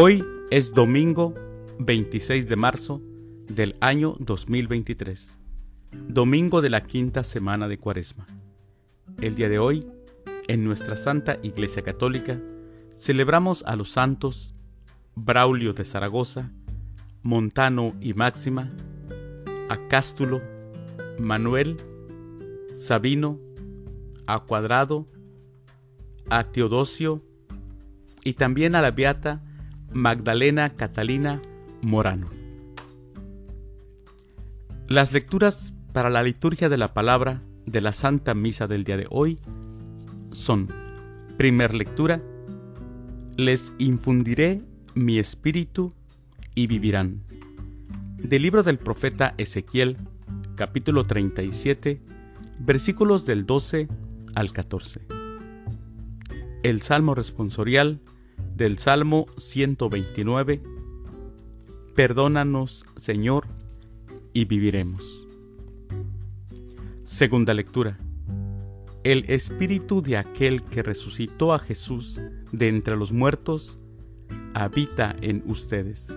Hoy es domingo 26 de marzo del año 2023, domingo de la quinta semana de Cuaresma. El día de hoy, en nuestra Santa Iglesia Católica, celebramos a los santos Braulio de Zaragoza, Montano y Máxima, a Cástulo, Manuel, Sabino, a Cuadrado, a Teodosio y también a la beata Magdalena Catalina Morano. Las lecturas para la liturgia de la palabra de la Santa Misa del día de hoy son, primer lectura, les infundiré mi espíritu y vivirán. Del libro del profeta Ezequiel, capítulo 37, versículos del 12 al 14. El Salmo responsorial del Salmo 129. Perdónanos, Señor, y viviremos. Segunda lectura. El espíritu de aquel que resucitó a Jesús de entre los muertos habita en ustedes.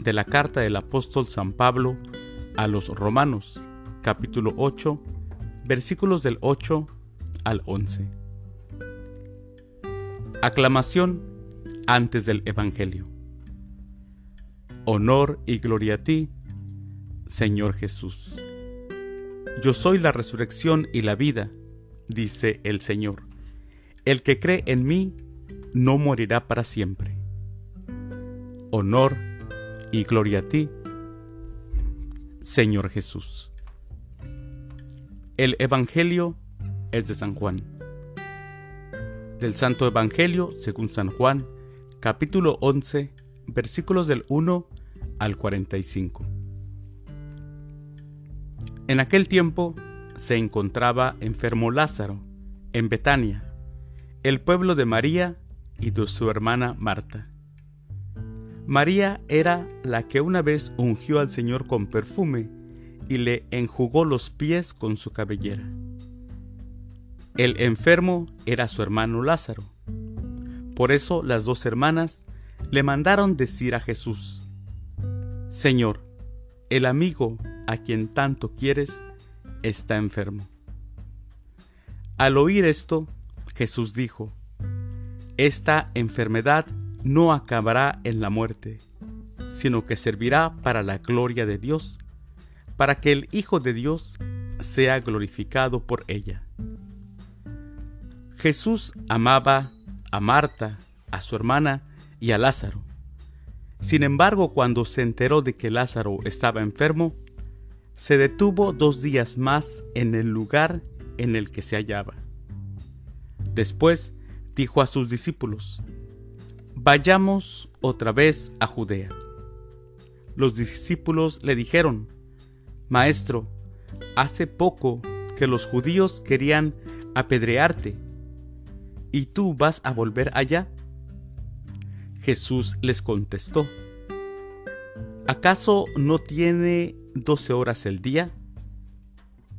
De la carta del apóstol San Pablo a los Romanos, capítulo 8, versículos del 8 al 11. Aclamación antes del Evangelio. Honor y gloria a ti, Señor Jesús. Yo soy la resurrección y la vida, dice el Señor. El que cree en mí no morirá para siempre. Honor y gloria a ti, Señor Jesús. El Evangelio es de San Juan. Del Santo Evangelio según San Juan, capítulo 11, versículos del 1 al 45. En aquel tiempo se encontraba enfermo Lázaro en Betania, el pueblo de María y de su hermana Marta. María era la que una vez ungió al Señor con perfume y le enjugó los pies con su cabellera. El enfermo era su hermano Lázaro. Por eso las dos hermanas le mandaron decir a Jesús, Señor, el amigo a quien tanto quieres está enfermo. Al oír esto, Jesús dijo, Esta enfermedad no acabará en la muerte, sino que servirá para la gloria de Dios, para que el Hijo de Dios sea glorificado por ella. Jesús amaba a Marta, a su hermana y a Lázaro. Sin embargo, cuando se enteró de que Lázaro estaba enfermo, se detuvo dos días más en el lugar en el que se hallaba. Después dijo a sus discípulos, Vayamos otra vez a Judea. Los discípulos le dijeron, Maestro, hace poco que los judíos querían apedrearte, ¿y tú vas a volver allá? Jesús les contestó, ¿acaso no tiene doce horas el día?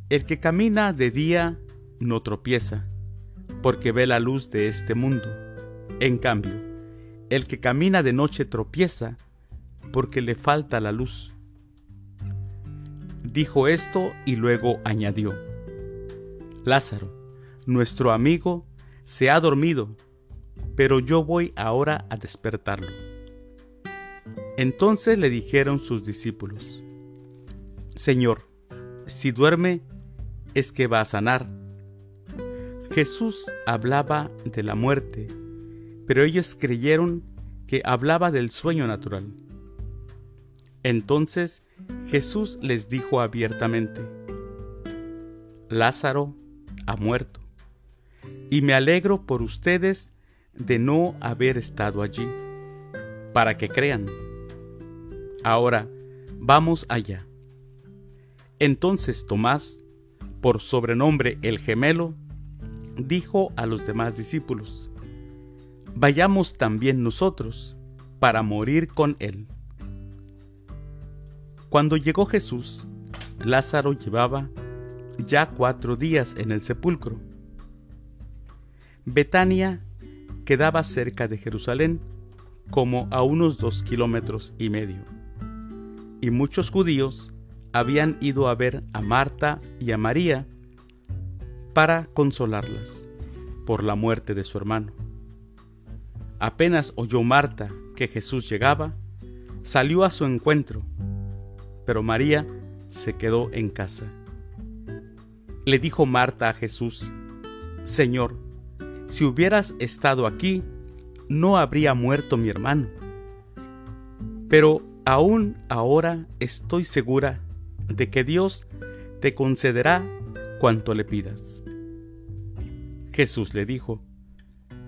El que camina de día no tropieza, porque ve la luz de este mundo. En cambio, el que camina de noche tropieza porque le falta la luz. Dijo esto y luego añadió, Lázaro, nuestro amigo, se ha dormido, pero yo voy ahora a despertarlo. Entonces le dijeron sus discípulos, Señor, si duerme, es que va a sanar. Jesús hablaba de la muerte pero ellos creyeron que hablaba del sueño natural. Entonces Jesús les dijo abiertamente, Lázaro ha muerto, y me alegro por ustedes de no haber estado allí, para que crean. Ahora, vamos allá. Entonces Tomás, por sobrenombre el gemelo, dijo a los demás discípulos, vayamos también nosotros para morir con él. Cuando llegó Jesús, Lázaro llevaba ya cuatro días en el sepulcro. Betania quedaba cerca de Jerusalén, como a unos dos kilómetros y medio. Y muchos judíos habían ido a ver a Marta y a María para consolarlas por la muerte de su hermano. Apenas oyó Marta que Jesús llegaba, salió a su encuentro, pero María se quedó en casa. Le dijo Marta a Jesús, Señor, si hubieras estado aquí, no habría muerto mi hermano. Pero aún ahora estoy segura de que Dios te concederá cuanto le pidas. Jesús le dijo,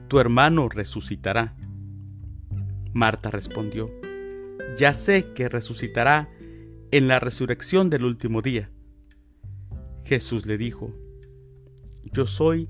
Tu hermano resucitará. Marta respondió, Ya sé que resucitará en la resurrección del último día. Jesús le dijo, Yo soy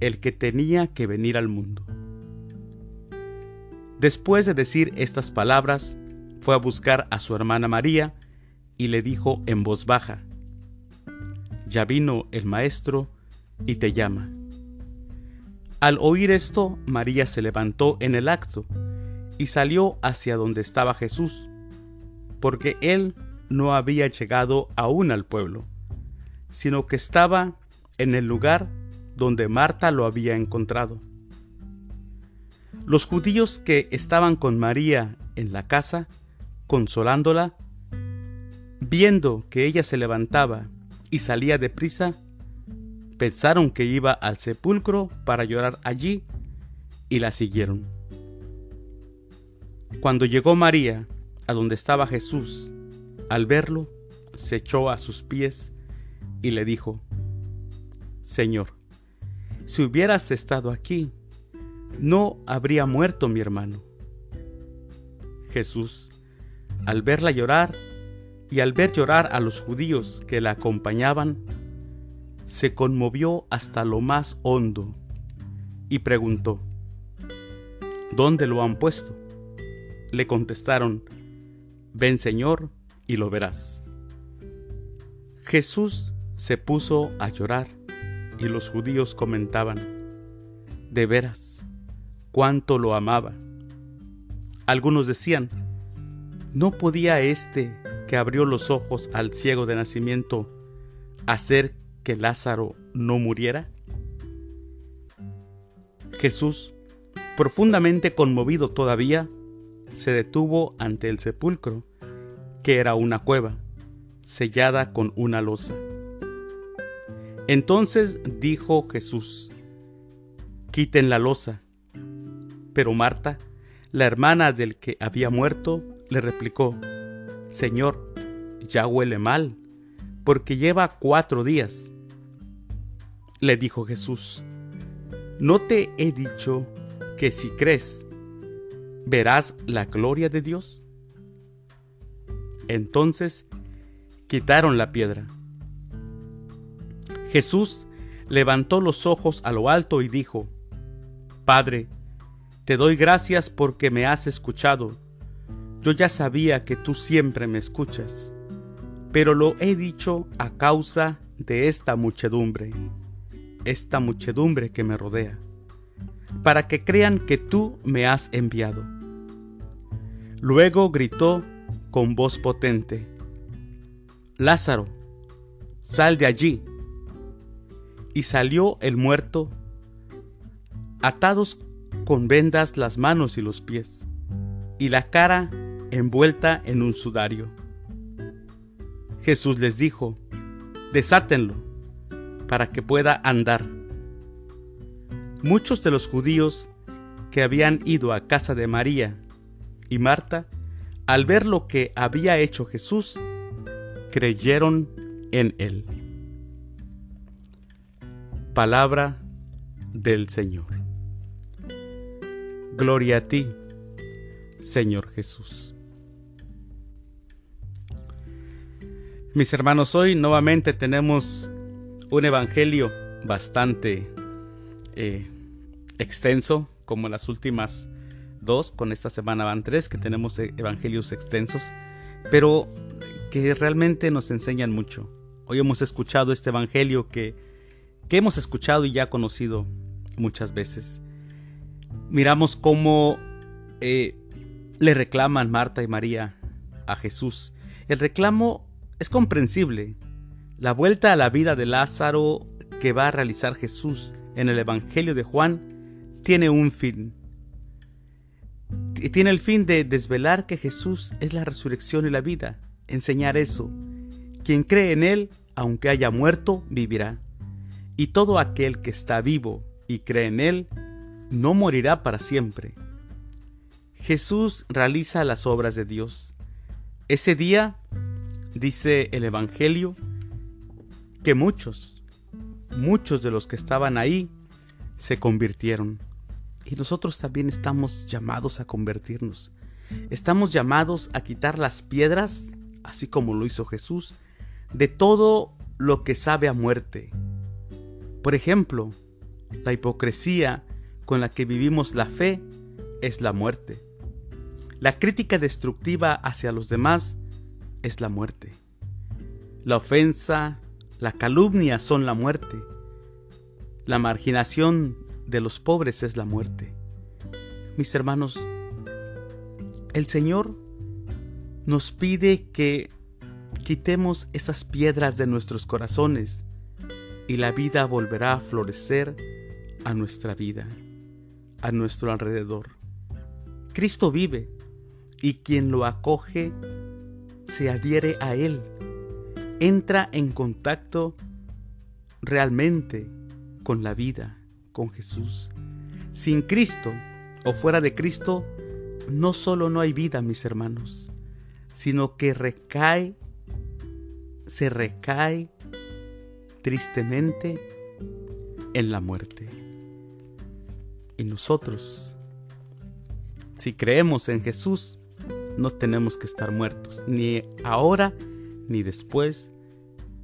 el que tenía que venir al mundo. Después de decir estas palabras, fue a buscar a su hermana María y le dijo en voz baja, Ya vino el Maestro y te llama. Al oír esto, María se levantó en el acto y salió hacia donde estaba Jesús, porque él no había llegado aún al pueblo, sino que estaba en el lugar donde Marta lo había encontrado. Los judíos que estaban con María en la casa, consolándola, viendo que ella se levantaba y salía deprisa, pensaron que iba al sepulcro para llorar allí y la siguieron. Cuando llegó María a donde estaba Jesús, al verlo, se echó a sus pies y le dijo, Señor, si hubieras estado aquí, no habría muerto mi hermano. Jesús, al verla llorar y al ver llorar a los judíos que la acompañaban, se conmovió hasta lo más hondo y preguntó, ¿Dónde lo han puesto? Le contestaron, Ven Señor y lo verás. Jesús se puso a llorar y los judíos comentaban, de veras, cuánto lo amaba. Algunos decían, ¿no podía éste que abrió los ojos al ciego de nacimiento hacer que Lázaro no muriera? Jesús, profundamente conmovido todavía, se detuvo ante el sepulcro, que era una cueva, sellada con una losa. Entonces dijo Jesús, quiten la losa. Pero Marta, la hermana del que había muerto, le replicó, Señor, ya huele mal, porque lleva cuatro días. Le dijo Jesús, ¿no te he dicho que si crees, verás la gloria de Dios? Entonces quitaron la piedra. Jesús levantó los ojos a lo alto y dijo, Padre, te doy gracias porque me has escuchado. Yo ya sabía que tú siempre me escuchas, pero lo he dicho a causa de esta muchedumbre, esta muchedumbre que me rodea, para que crean que tú me has enviado. Luego gritó con voz potente, Lázaro, sal de allí. Y salió el muerto, atados con vendas las manos y los pies, y la cara envuelta en un sudario. Jesús les dijo, desátenlo, para que pueda andar. Muchos de los judíos que habían ido a casa de María y Marta, al ver lo que había hecho Jesús, creyeron en él palabra del Señor. Gloria a ti, Señor Jesús. Mis hermanos, hoy nuevamente tenemos un evangelio bastante eh, extenso, como las últimas dos, con esta semana van tres, que tenemos e-, evangelios extensos, pero que realmente nos enseñan mucho. Hoy hemos escuchado este evangelio que que hemos escuchado y ya conocido muchas veces. Miramos cómo eh, le reclaman Marta y María a Jesús. El reclamo es comprensible. La vuelta a la vida de Lázaro que va a realizar Jesús en el Evangelio de Juan tiene un fin. Tiene el fin de desvelar que Jesús es la resurrección y la vida, enseñar eso. Quien cree en Él, aunque haya muerto, vivirá. Y todo aquel que está vivo y cree en Él, no morirá para siempre. Jesús realiza las obras de Dios. Ese día Dice el Evangelio que muchos, muchos de los que estaban ahí se convirtieron. Y nosotros también estamos llamados a convertirnos. Estamos llamados a quitar las piedras, así como lo hizo Jesús, de todo lo que sabe a muerte. Por ejemplo, la hipocresía con la que vivimos la fe es la muerte. La crítica destructiva hacia los demás es la muerte. La ofensa, la calumnia son la muerte. La marginación de los pobres es la muerte. Mis hermanos, el Señor nos pide que quitemos esas piedras de nuestros corazones y la vida volverá a florecer a nuestra vida, a nuestro alrededor. Cristo vive y quien lo acoge se adhiere a Él, entra en contacto realmente con la vida, con Jesús. Sin Cristo o fuera de Cristo, no solo no hay vida, mis hermanos, sino que recae, se recae tristemente en la muerte. Y nosotros, si creemos en Jesús, no tenemos que estar muertos, ni ahora ni después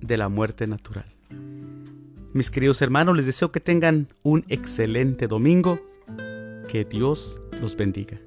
de la muerte natural. Mis queridos hermanos, les deseo que tengan un excelente domingo. Que Dios los bendiga.